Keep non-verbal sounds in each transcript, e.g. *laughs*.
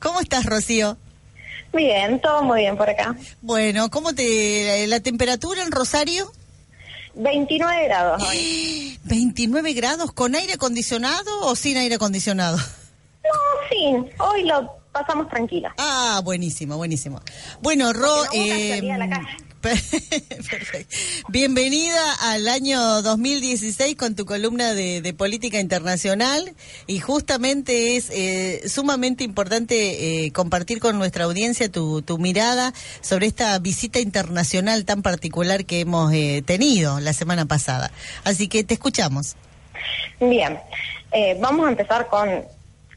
¿Cómo estás, Rocío? Bien, todo muy bien por acá. Bueno, ¿cómo te la temperatura en Rosario? 29 grados hoy. *gasps* ¿29 grados con aire acondicionado o sin aire acondicionado? No, sin. Hoy lo pasamos tranquila. Ah, buenísimo, buenísimo. Bueno, Ro, eh, *laughs* Bienvenida al año 2016 con tu columna de, política internacional y justamente es eh, sumamente importante eh, compartir con nuestra audiencia tu, mirada sobre esta visita internacional tan particular que hemos eh, tenido la semana pasada. Así que te escuchamos. Bien, vamos a empezar con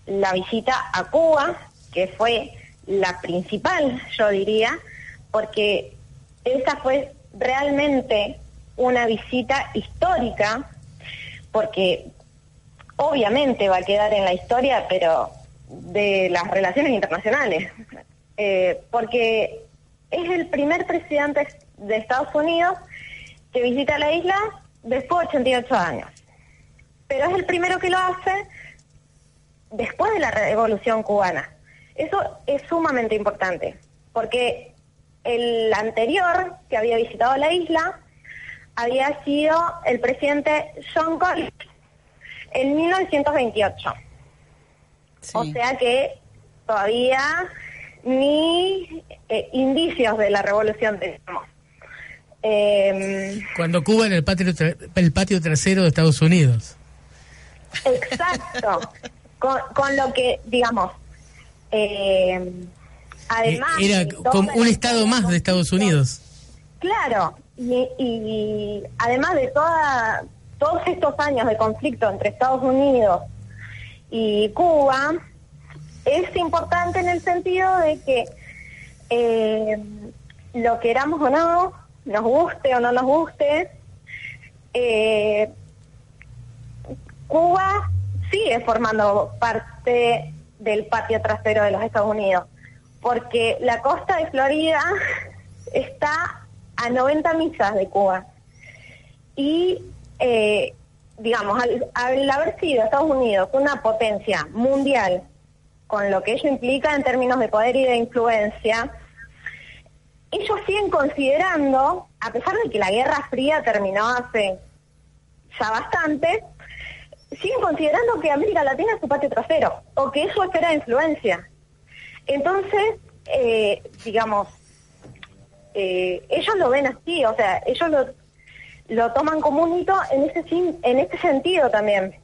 la visita a Cuba, que fue la principal, yo diría, porque esa fue realmente una visita histórica, porque obviamente va a quedar en la historia, pero de las relaciones internacionales, eh, porque es el primer presidente de Estados Unidos que visita la isla después de 88 años. Pero es el primero que lo hace después de la revolución cubana. Eso es sumamente importante, porque el anterior que había visitado la isla había sido el presidente John Collins en 1928. O sea que todavía ni eh, indicios de la revolución tenemos. Em, Cuando Cuba en el patio, el patio trasero de Estados Unidos. Exacto. *laughs* con, con lo que, digamos, eh, Además, era como un estado más de Estados Unidos. Claro, y, además de toda, todos estos años de conflicto entre Estados Unidos y Cuba, es importante en el sentido de que eh, lo queramos o no, nos guste o no nos guste, eh, Cuba sigue formando parte del patio trasero de los Estados Unidos porque la costa de Florida *laughs* está a 90 millas de Cuba. Y, eh, digamos, al, haber sido Estados Unidos una potencia mundial, con lo que ello implica en términos de poder y de influencia, ellos siguen considerando, a pesar de que la Guerra Fría terminó hace ya bastante, siguen considerando que América Latina es su patio trasero, o que eso espera influencia. Entonces, eh, digamos, eh, ellos lo ven así, o sea, ellos lo, lo toman como un hito en ese, en este sentido también.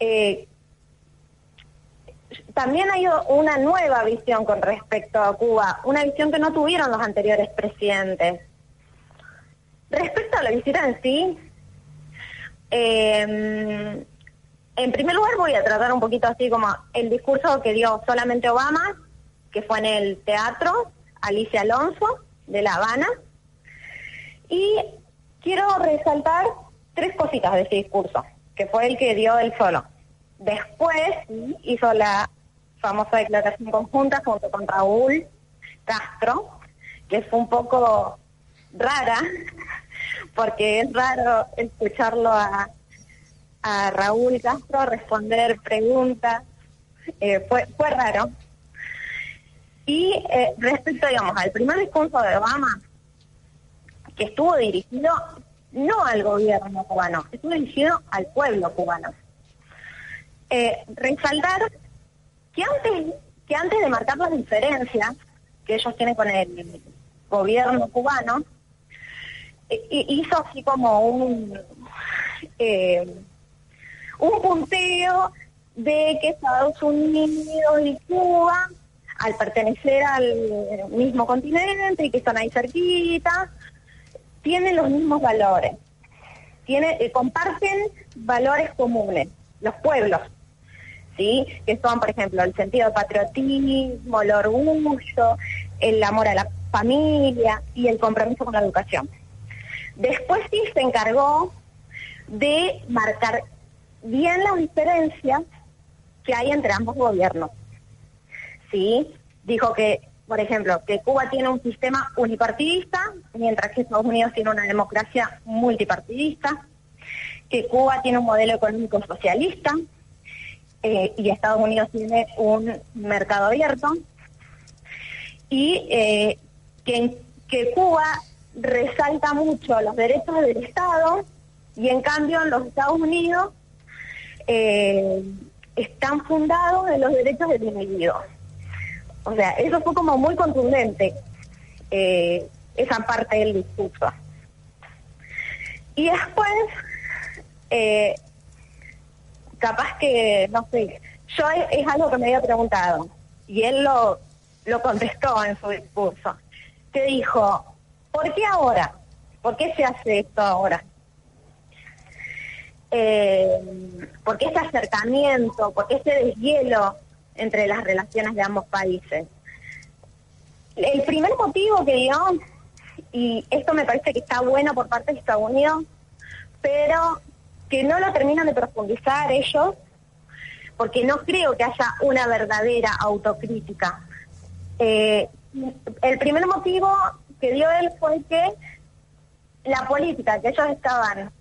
Eh, también hay una nueva visión con respecto a Cuba, una visión que no tuvieron los anteriores presidentes. Respecto a la visita en sí, en primer lugar voy a tratar un poquito así como el discurso que dio solamente Obama, que fue en el teatro Alicia Alonso de La Habana. Y quiero resaltar tres cositas de ese discurso, que fue el que dio él solo. Después hizo la famosa declaración conjunta junto con Raúl Castro, que fue un poco rara, *laughs* porque es raro escucharlo a a Raúl Castro responder preguntas. Eh, fue, fue raro. Y eh, respecto, digamos, al primer discurso de Obama, que estuvo dirigido no al gobierno cubano, estuvo dirigido al pueblo cubano. Eh, resaltar que antes, que antes de marcar las diferencias que ellos tienen con el gobierno cubano, hizo así como un un punteo de que Estados Unidos y Cuba, al pertenecer al mismo continente y que están ahí cerquita, tienen los mismos valores, eh, comparten valores comunes, los pueblos, ¿sí? que son, por ejemplo, el sentido de patriotismo, el orgullo, el amor a la familia y el compromiso con la educación. Después sí se encargó de marcar bien las diferencias que hay entre ambos gobiernos. Sí, dijo que, por ejemplo, que Cuba tiene un sistema unipartidista, mientras que Estados Unidos tiene una democracia multipartidista, que Cuba tiene un modelo económico socialista eh, y Estados Unidos tiene un mercado abierto y eh, que, que Cuba resalta mucho los derechos del Estado y en cambio en los Estados Unidos eh, están fundados en los derechos del individuo. O sea, eso fue como muy contundente, eh, esa parte del discurso. Y después, eh, capaz que, no sé, yo es, algo que me había preguntado y él lo, lo contestó en su discurso, que dijo, ¿por qué ahora? ¿Por qué se hace esto ahora? Eh, ¿Por qué este acercamiento? ¿Por qué este deshielo entre las relaciones de ambos países? El primer motivo que dio, y esto me parece que está bueno por parte de Estados Unidos, pero que no lo terminan de profundizar ellos, porque no creo que haya una verdadera autocrítica. Eh, el primer motivo que dio él fue que la política que ellos estaban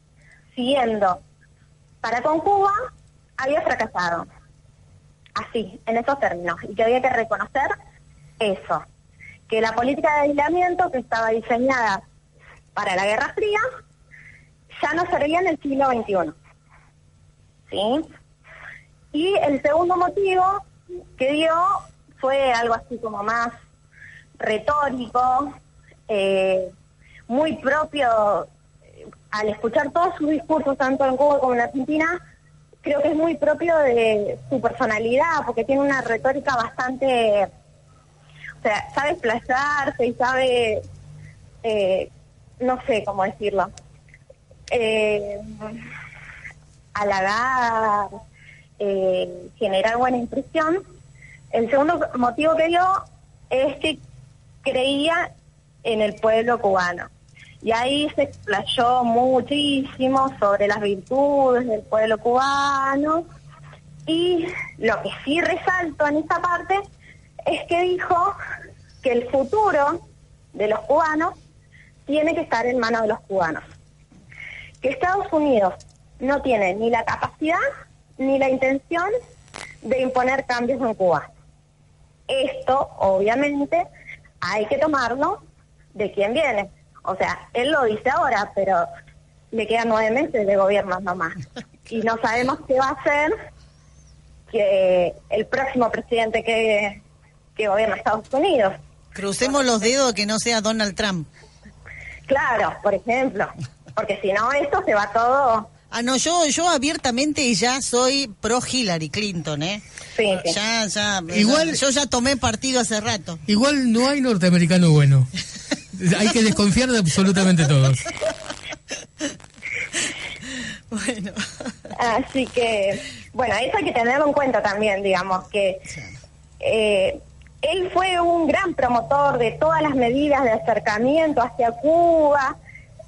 siguiendo para con Cuba había fracasado. Así, en esos términos. Y que había que reconocer eso. Que la política de aislamiento que estaba diseñada para la Guerra Fría ya no servía en el siglo XXI. ¿Sí? Y el segundo motivo que dio fue algo así como más retórico, eh, muy propio al escuchar todos sus discursos, tanto en Cuba como en Argentina, creo que es muy propio de su personalidad, porque tiene una retórica bastante, o sea, sabe explayarse y sabe, eh, no sé cómo decirlo, eh, halagar, eh, generar buena impresión. El segundo motivo que dio es que creía en el pueblo cubano y ahí se explayó muchísimo sobre las virtudes del pueblo cubano. Y lo que sí resalto en esta parte es que dijo que el futuro de los cubanos tiene que estar en manos de los cubanos. Que Estados Unidos no tiene ni la capacidad ni la intención de imponer cambios en Cuba. Esto, obviamente, hay que tomarlo de quién viene o sea, él lo dice ahora, pero le quedan nueve meses de gobierno nomás. *laughs* Y no sabemos qué va a hacer que el próximo presidente que, que gobierna Estados Unidos. Crucemos los dedos que no sea Donald Trump. Claro, por ejemplo. Porque si no, esto se va todo Ah, no, yo, yo abiertamente ya soy pro Hillary Clinton, ¿eh? Sí, Ya, ya. Igual, yo ya tomé partido hace rato. Igual no hay norteamericano bueno. *laughs* hay que desconfiar de absolutamente todos. Bueno. Así que, bueno, eso hay que tenerlo en cuenta también, digamos, que eh, él fue un gran promotor de todas las medidas de acercamiento hacia Cuba.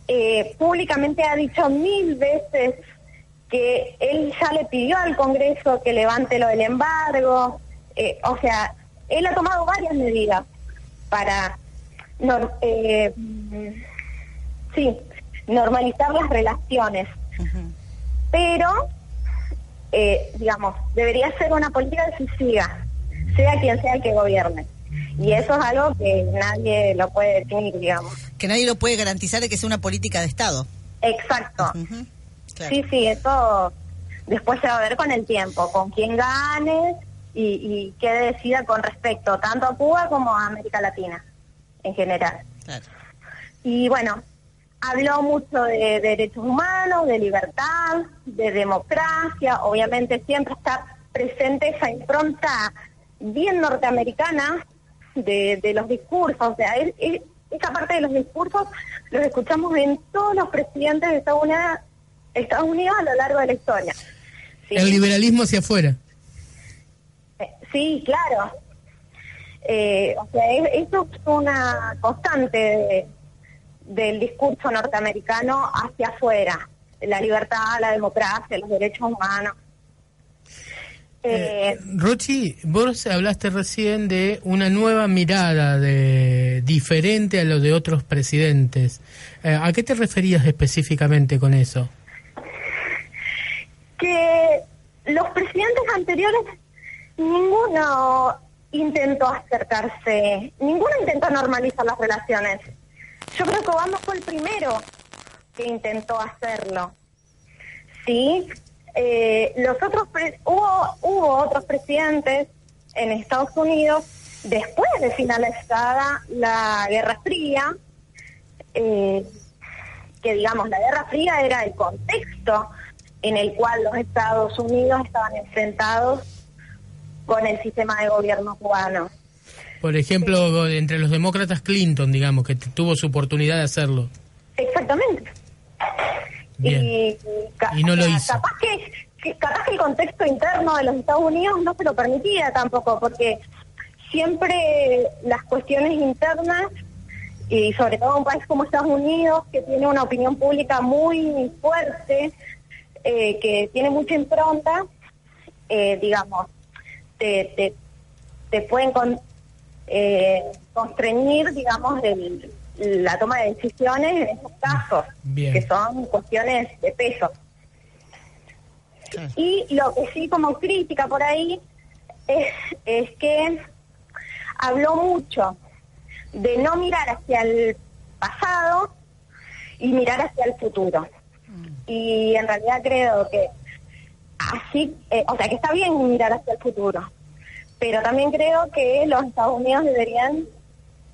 Eh, públicamente ha dicho mil veces que él ya le pidió al Congreso que levante lo del embargo. Eh, o sea, él ha tomado varias medidas para eh, sí, normalizar las relaciones. Pero, eh, digamos, debería ser una política que se siga, sea quien sea el que gobierne. Y eso es algo que nadie lo puede definir, digamos. Que nadie lo puede garantizar de que sea una política de Estado. Exacto. Sí, sí, eso después se va a ver con el tiempo, con quién gane y, y qué decida con respecto tanto a Cuba como a América Latina en general. Y bueno, habló mucho de, derechos humanos, de libertad, de democracia, obviamente siempre está presente esa impronta bien norteamericana de, los discursos, o sea, esa parte de los discursos los escuchamos en todos los presidentes de Estados Unidos, Estados Unidos a lo largo de la historia. El liberalismo hacia afuera. Eh, sí, claro. Eh, o sea, eso es una constante del discurso norteamericano hacia afuera, la libertad, la democracia, los derechos humanos. Eh, eh, Rochi, vos hablaste recién de una nueva mirada de diferente a lo de otros presidentes. ¿A qué te referías específicamente con eso? Que los presidentes anteriores ninguno intentó acercarse, ninguno intentó normalizar las relaciones. Yo creo que Obama fue el primero que intentó hacerlo. Sí, eh, los otros hubo otros presidentes en Estados Unidos después de finalizada la Guerra Fría, eh, que digamos la Guerra Fría era el contexto en el cual los Estados Unidos estaban enfrentados con el sistema de gobierno cubano. Por ejemplo, entre los demócratas Clinton, digamos, que tuvo su oportunidad de hacerlo. Exactamente. Y, no lo hizo. Capaz que, capaz que el contexto interno de los Estados Unidos no se lo permitía tampoco, porque siempre las cuestiones internas, y sobre todo un país como Estados Unidos, que tiene una opinión pública muy fuerte, eh, que tiene mucha impronta, eh, digamos, te, te, pueden con, eh, constreñir, digamos, la toma de decisiones en esos casos, que son cuestiones de peso. Y lo que sí como crítica por ahí es, es que habló mucho de no mirar hacia el pasado y mirar hacia el futuro. Mm. Y en realidad creo que así, eh, o sea, que está bien mirar hacia el futuro, pero también creo que los Estados Unidos deberían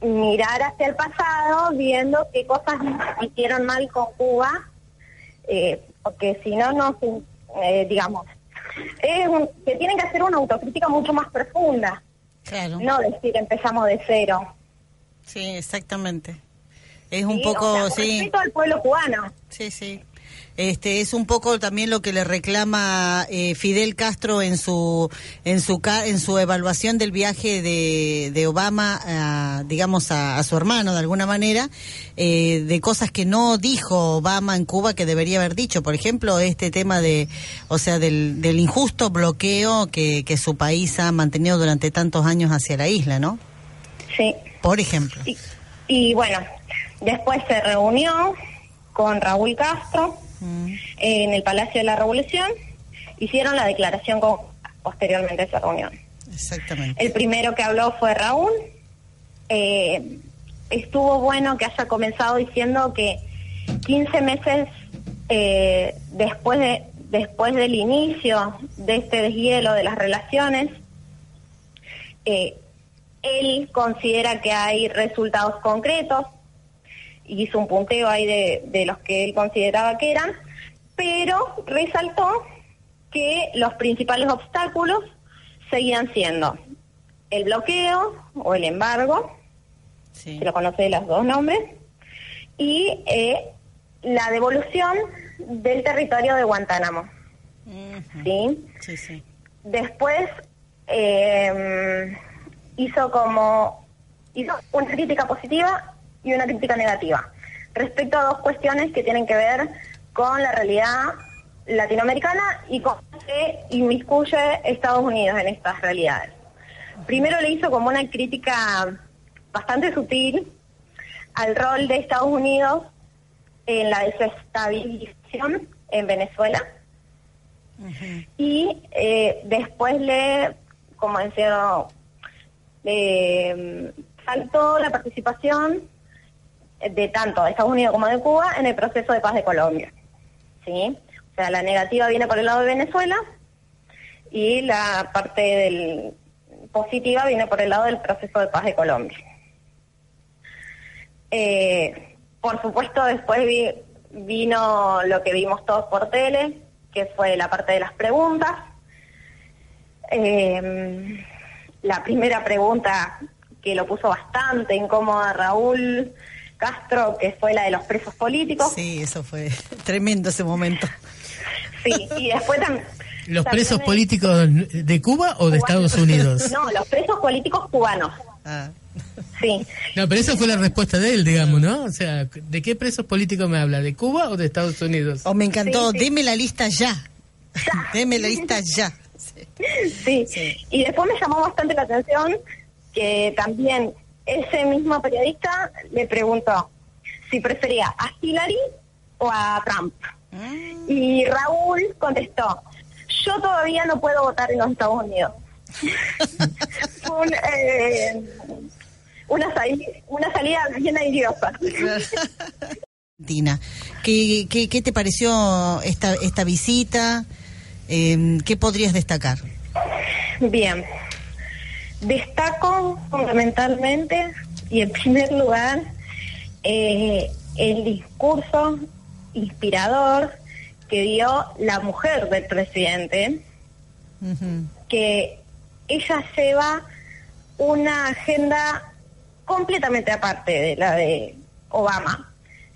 mirar hacia el pasado, viendo qué cosas hicieron mal con Cuba, eh, porque si no, no, eh, digamos, es que tienen que hacer una autocrítica mucho más profunda. Claro. No decir empezamos de cero. Sí, exactamente. Es un poco, sí. Respeto al pueblo cubano. Sí, sí. Este es un poco también lo que le reclama eh, Fidel Castro en su en su en su evaluación del viaje de, de Obama, digamos a, su hermano de alguna manera, eh, de cosas que no dijo Obama en Cuba que debería haber dicho. Por ejemplo, este tema de, o sea, del, del injusto bloqueo que, que su país ha mantenido durante tantos años hacia la isla, ¿no? Sí. Por ejemplo. Y, y bueno, después se reunió con Raúl Castro en el Palacio de la Revolución, hicieron la declaración con, posteriormente a esa reunión. Exactamente. El primero que habló fue Raúl. Eh, estuvo bueno que haya comenzado diciendo que 15 meses eh, después de después del inicio de este deshielo de las relaciones, eh, él considera que hay resultados concretos hizo un punteo ahí de, de los que él consideraba que eran, pero resaltó que los principales obstáculos seguían siendo el bloqueo o el embargo, se lo conoce de los dos nombres, y eh, la devolución del territorio de Guantánamo. ¿Sí? Sí, sí. Después eh, hizo como hizo una crítica positiva y una crítica negativa. Respecto a dos cuestiones que tienen que ver con la realidad latinoamericana y cómo se inmiscuye Estados Unidos en estas realidades. Primero le hizo como una crítica bastante sutil al rol de Estados Unidos en la desestabilización en Venezuela. Y eh, después le, como decía, le mm, faltó la participación de tanto de Estados Unidos como de Cuba en el proceso de paz de Colombia. ¿sí? O sea, la negativa viene por el lado de Venezuela y la parte positiva viene por el lado del proceso de paz de Colombia. Eh, por supuesto, después vino lo que vimos todos por tele, que fue la parte de las preguntas. Eh, la primera pregunta que lo puso bastante incómoda Raúl Castro, que fue la de los presos políticos. Sí, eso fue *laughs* tremendo ese momento. Sí, y después también... ¿Los presos políticos de Cuba o de Estados Unidos? *laughs* No, los presos políticos cubanos. Ah. Sí. No, pero esa fue la respuesta de él, digamos, ¿no? O sea, ¿de qué presos políticos me habla? ¿De Cuba o de Estados Unidos? Oh, me encantó, deme la lista ya. *laughs* deme la lista ya. Sí. sí. Y después me llamó bastante la atención que también ese mismo periodista le preguntó si prefería a Hillary o a Trump. Mm. Y Raúl contestó, yo todavía no puedo votar en los Estados Unidos. *laughs* eh, una, salida, una salida bien airosa. *laughs* Dina, ¿qué, qué, qué te pareció esta, esta visita? Eh, ¿Qué podrías destacar? Bien, destaco fundamentalmente y en primer lugar eh, el discurso inspirador que dio la mujer del presidente, que ella lleva una agenda completamente aparte de la de Obama.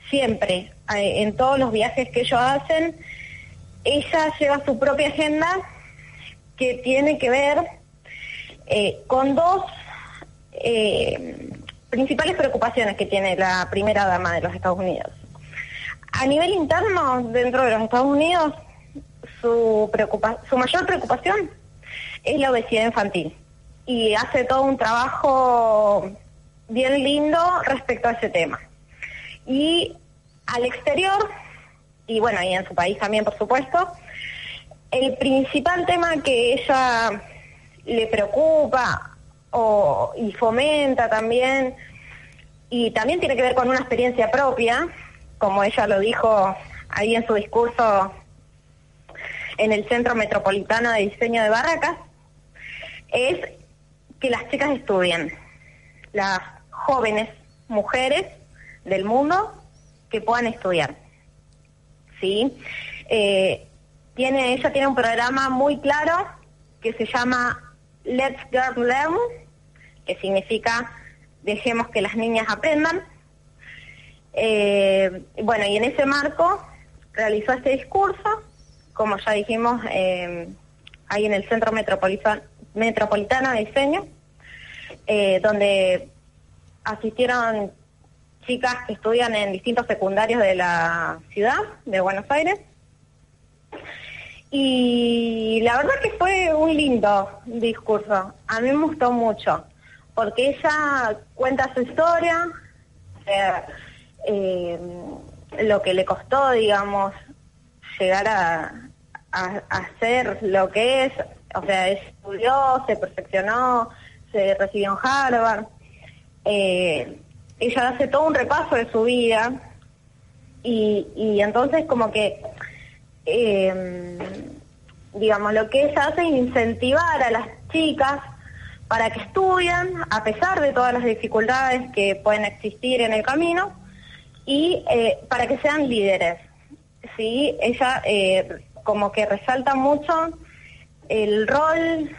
Siempre, eh, en todos los viajes que ellos hacen, ella lleva su propia agenda que tiene que ver eh, con dos eh, principales preocupaciones que tiene la primera dama de los Estados Unidos. A nivel interno, dentro de los Estados Unidos, su, su mayor preocupación es la obesidad infantil y hace todo un trabajo bien lindo respecto a ese tema. Y al exterior, y bueno, y en su país también, por supuesto, el principal tema que ella le preocupa o, y fomenta también, y también tiene que ver con una experiencia propia, como ella lo dijo ahí en su discurso en el Centro Metropolitano de Diseño de Barracas, es que las chicas estudien, las jóvenes mujeres del mundo que puedan estudiar. ¿Sí? Eh, tiene, ella tiene un programa muy claro que se llama Let's Girls Learn, que significa dejemos que las niñas aprendan. Eh, bueno, y en ese marco realizó este discurso, como ya dijimos, eh, ahí en el Centro Metropolitano, de Diseño, eh, donde asistieron chicas que estudian en distintos secundarios de la ciudad de Buenos Aires. Y la verdad que fue un lindo discurso. A mí me gustó mucho, porque ella cuenta su historia, eh, lo que le costó, digamos, llegar a, hacer lo que es, o sea, estudió, se perfeccionó, se recibió en Harvard. Eh, ella hace todo un repaso de su vida y, y entonces como que, eh, digamos, lo que ella hace es incentivar a las chicas para que estudien a pesar de todas las dificultades que pueden existir en el camino y eh, para que sean líderes. Sí, ella eh, como que resalta mucho el rol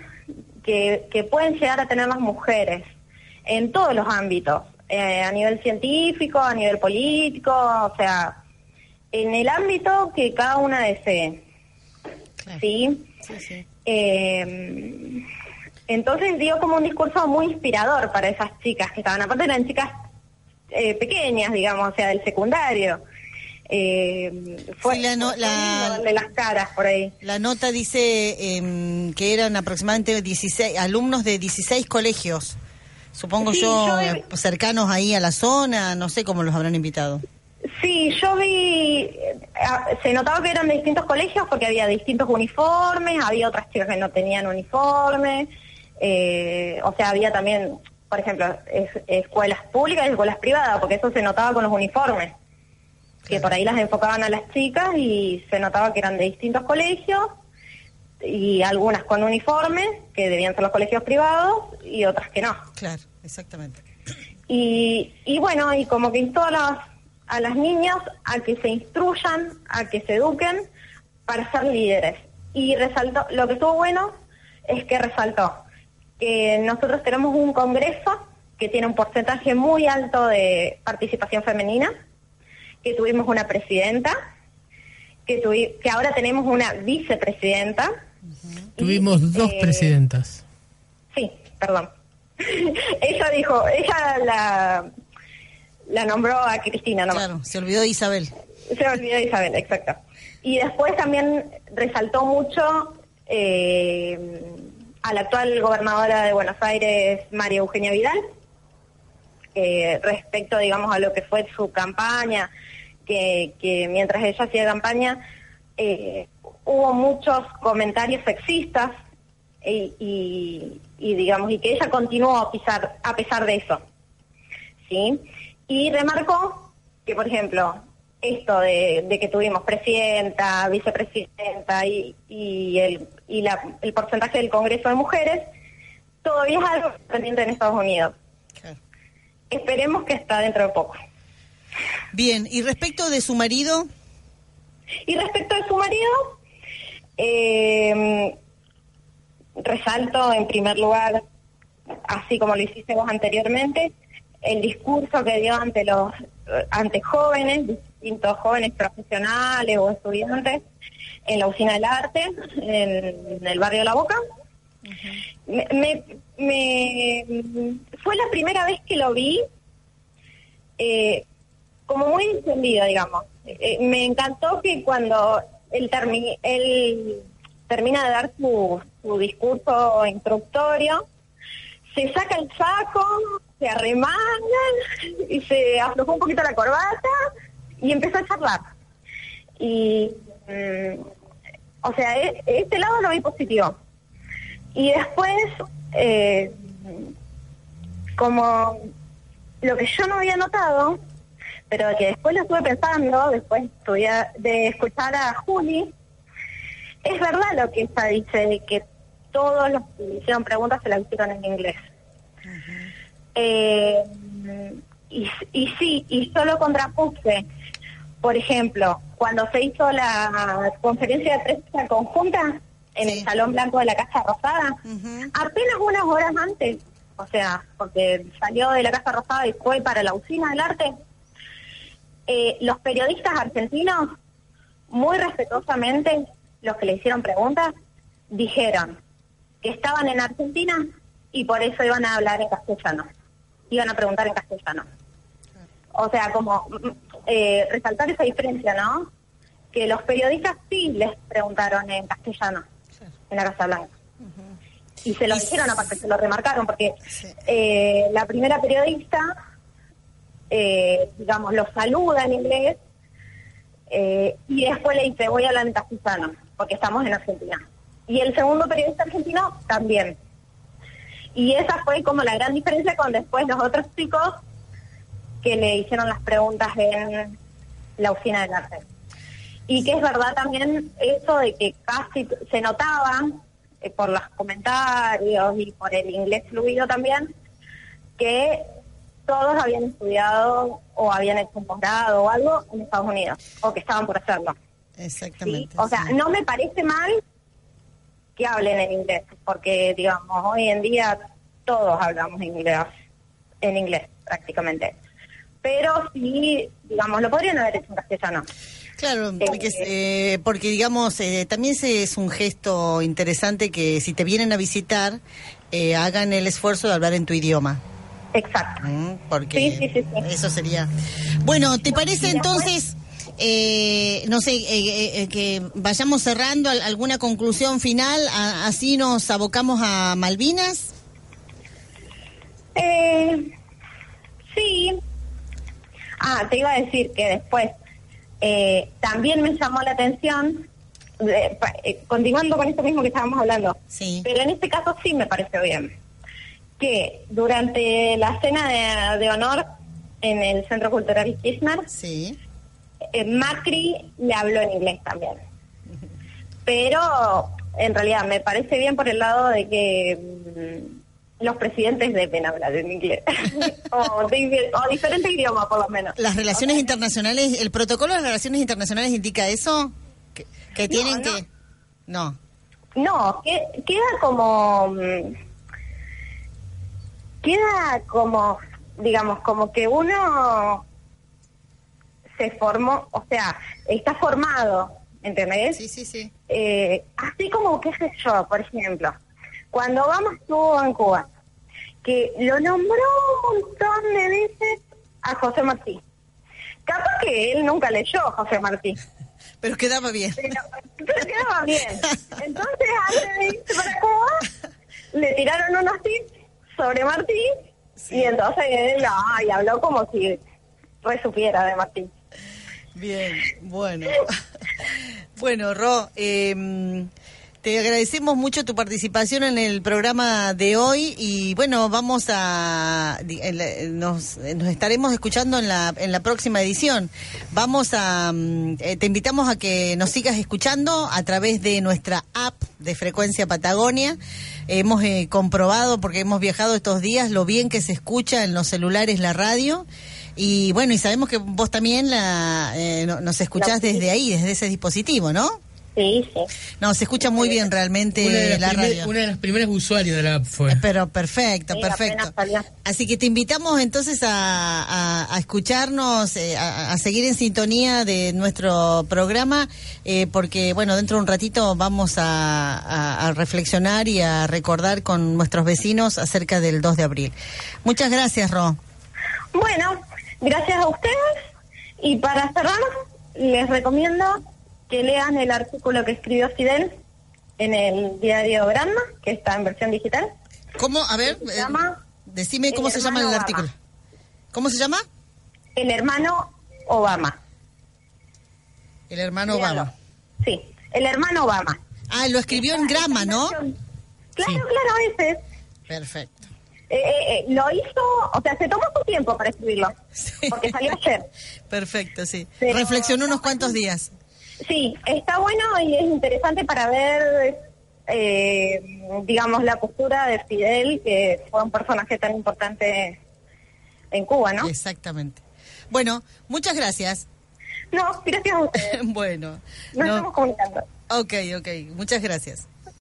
que, que pueden llegar a tener las mujeres en todos los ámbitos, eh, a nivel científico, a nivel político, o sea, en el ámbito que cada una desee. ¿Sí? Eh, entonces dio como un discurso muy inspirador para esas chicas que estaban, aparte eran chicas eh, pequeñas, digamos, o sea, del secundario. fue la, de las caras por ahí. La nota dice em, que eran aproximadamente 16 alumnos de 16 colegios supongo yo, eh, cercanos ahí a la zona, no sé cómo los habrán invitado. Sí, yo vi, eh, se notaba que eran de distintos colegios porque había distintos uniformes, había otras chicas que no tenían uniforme, eh, o sea, había también, por ejemplo, escuelas públicas y escuelas privadas, porque eso se notaba con los uniformes, que por ahí las enfocaban a las chicas y se notaba que eran de distintos colegios y algunas con uniformes, que debían ser los colegios privados, y otras que no. Claro, exactamente. Y, y bueno, y como que instó a las, a las niñas a que se instruyan, a que se eduquen para ser líderes. Y resaltó, lo que estuvo bueno es que resaltó que nosotros tenemos un congreso que tiene un porcentaje muy alto de participación femenina, que tuvimos una presidenta, que, que ahora tenemos una vicepresidenta, Tuvimos dos eh, presidentas. Sí, perdón. *laughs* ella dijo, ella la, la nombró a Cristina, ¿no? Claro, se olvidó de Isabel. Se olvidó de Isabel, exacto. Y después también resaltó mucho eh, a la actual gobernadora de Buenos Aires, María Eugenia Vidal, eh, respecto, digamos, a lo que fue su campaña, que, que mientras ella hacía campaña, eh, hubo muchos comentarios sexistas y, y, y, digamos y que ella continuó a pesar a pesar de eso sí y remarcó que por ejemplo esto de, de que tuvimos presidenta vicepresidenta y, y el y la, el porcentaje del Congreso de mujeres todavía es algo pendiente en Estados Unidos. Claro. esperemos que está dentro de poco. Bien, y respecto de su marido, Y respecto de su marido, eh, resalto en primer lugar, así como lo hiciste vos anteriormente, el discurso que dio ante los eh, ante jóvenes, distintos jóvenes profesionales o estudiantes en la usina del arte, en, en el barrio de La Boca. me, me- me- fue la primera vez que lo vi eh, como muy encendido, digamos. Eh, me encantó que cuando él, termi- él termina de dar su, su discurso introductorio, se saca el saco, se arremanga y se aflojó un poquito la corbata y empezó a charlar. Y, mm, o sea, e- este lado lo vi positivo. Y después, eh, como lo que yo no había notado, pero que después lo estuve pensando, después estudiar, de escuchar a Juli, es verdad lo que ella dice, de que todos los que hicieron preguntas se las hicieron en inglés. Eh, y, y sí, y solo contrapuse, por ejemplo, cuando se hizo la conferencia de prensa conjunta en Sí. el Salón Blanco de la Casa Rosada, apenas unas horas antes, o sea, porque salió de la Casa Rosada y fue para la usina del arte, eh, los periodistas argentinos, muy respetuosamente, los que le hicieron preguntas, dijeron que estaban en Argentina y por eso iban a hablar en castellano, iban a preguntar en castellano. O sea, como mm, eh, resaltar esa diferencia, ¿no? Que los periodistas sí les preguntaron en castellano en la Casa Blanca. Y se lo dijeron, aparte se lo remarcaron, porque eh, la primera periodista, eh, digamos, lo saluda en inglés y después le dice, voy a hablar en castellano, porque estamos en Argentina. Y el segundo periodista argentino también. Y esa fue como la gran diferencia con después los otros chicos que le hicieron las preguntas en la usina del arte. Y que es verdad también eso de que casi se notaba eh, por los comentarios y por el inglés fluido también, que todos habían estudiado o habían hecho un posgrado o algo en Estados Unidos, o que estaban por hacerlo. ¿sí? Exactamente. O sea, sí. no me parece mal que hablen en inglés, porque digamos, hoy en día todos hablamos inglés, en inglés prácticamente. Pero sí, digamos, lo podrían haber hecho en castellano. Claro, porque, eh, porque digamos, eh, también es un gesto interesante que si te vienen a visitar, eh, hagan el esfuerzo de hablar en tu idioma. Exacto. ¿m? Porque Sí, sí, sí, eso sería. Bueno, ¿te parece entonces, eh, no sé, eh, eh, eh, que vayamos cerrando al- alguna conclusión final? a- así nos abocamos a Malvinas. Eh, sí. Ah, te iba a decir que después eh, también me llamó la atención, de- eh, continuando con esto mismo que estábamos hablando, Sí. pero en este caso sí me pareció bien, que durante la cena de, de honor en el Centro Cultural Kirchner, Sí. Eh, Macri le habló en inglés también. Pero en realidad me parece bien por el lado de que mm, los presidentes deben hablar en inglés. *laughs* o, de- o diferentes idiomas, por lo menos. Las relaciones internacionales, el protocolo de las relaciones internacionales indica eso, que, que tienen no. que... No. No, que- queda como. mm, Queda como, digamos, como que uno se formó, o sea, está formado, ¿entendés? Sí, sí, sí. eh, así como, qué sé yo, por ejemplo, cuando Obama estuvo en Cuba, que lo nombró un montón de veces a José Martí. Capaz que él nunca leyó a José Martí, *laughs* Pero quedaba bien. pero, pero quedaba bien. Entonces, antes de irse para Cuba, le tiraron unos tips sobre Martí y entonces él ay, habló como si resupiera de Martí. Bien, bueno. *laughs* Bueno, Ro, eh, te agradecemos mucho tu participación en el programa de hoy y bueno, vamos a nos, estaremos escuchando en la en la próxima edición. Vamos a mm, eh, te invitamos a que nos sigas escuchando a través de nuestra app de Frecuencia Patagonia. Hemos eh, comprobado porque hemos viajado estos días lo bien que se escucha en los celulares la radio. Y bueno, y sabemos que vos también la, eh, nos escuchás desde ahí, desde ese dispositivo, ¿no? Sí, sí. No, se escucha muy bien realmente una de la radio. Una de las primeras usuarios de la app fue. Pero perfecto, perfecto. Así que te invitamos entonces a, a, escucharnos, eh, a, seguir en sintonía de nuestro programa, eh, porque bueno, dentro de un ratito vamos a, reflexionar y a recordar con nuestros vecinos acerca del 2 de abril. Muchas gracias, Ro. Bueno, gracias a ustedes y para cerrar, les recomiendo que lean el artículo que escribió Fidel en el diario Granma, que está en versión digital. ¿Cómo? A ver, se llama eh, decime cómo se llama el artículo. ¿Cómo se llama? El hermano Obama. El hermano Obama. Sí, el hermano Obama. Ah, lo escribió en grama, ¿no? Claro, claro, ese es. Perfecto. Eh, eh, eh, lo hizo, o sea, se tomó su tiempo para escribirlo, porque salió ayer. *laughs* Perfecto, sí. Reflexionó unos cuantos días. Sí, está bueno y es interesante para ver, eh, digamos, la postura de Fidel, que fue un personaje tan importante en Cuba, ¿no? Exactamente. Bueno, muchas gracias. No, gracias a ustedes. *laughs* bueno. Nos estamos comunicando. Ok, ok. Muchas gracias.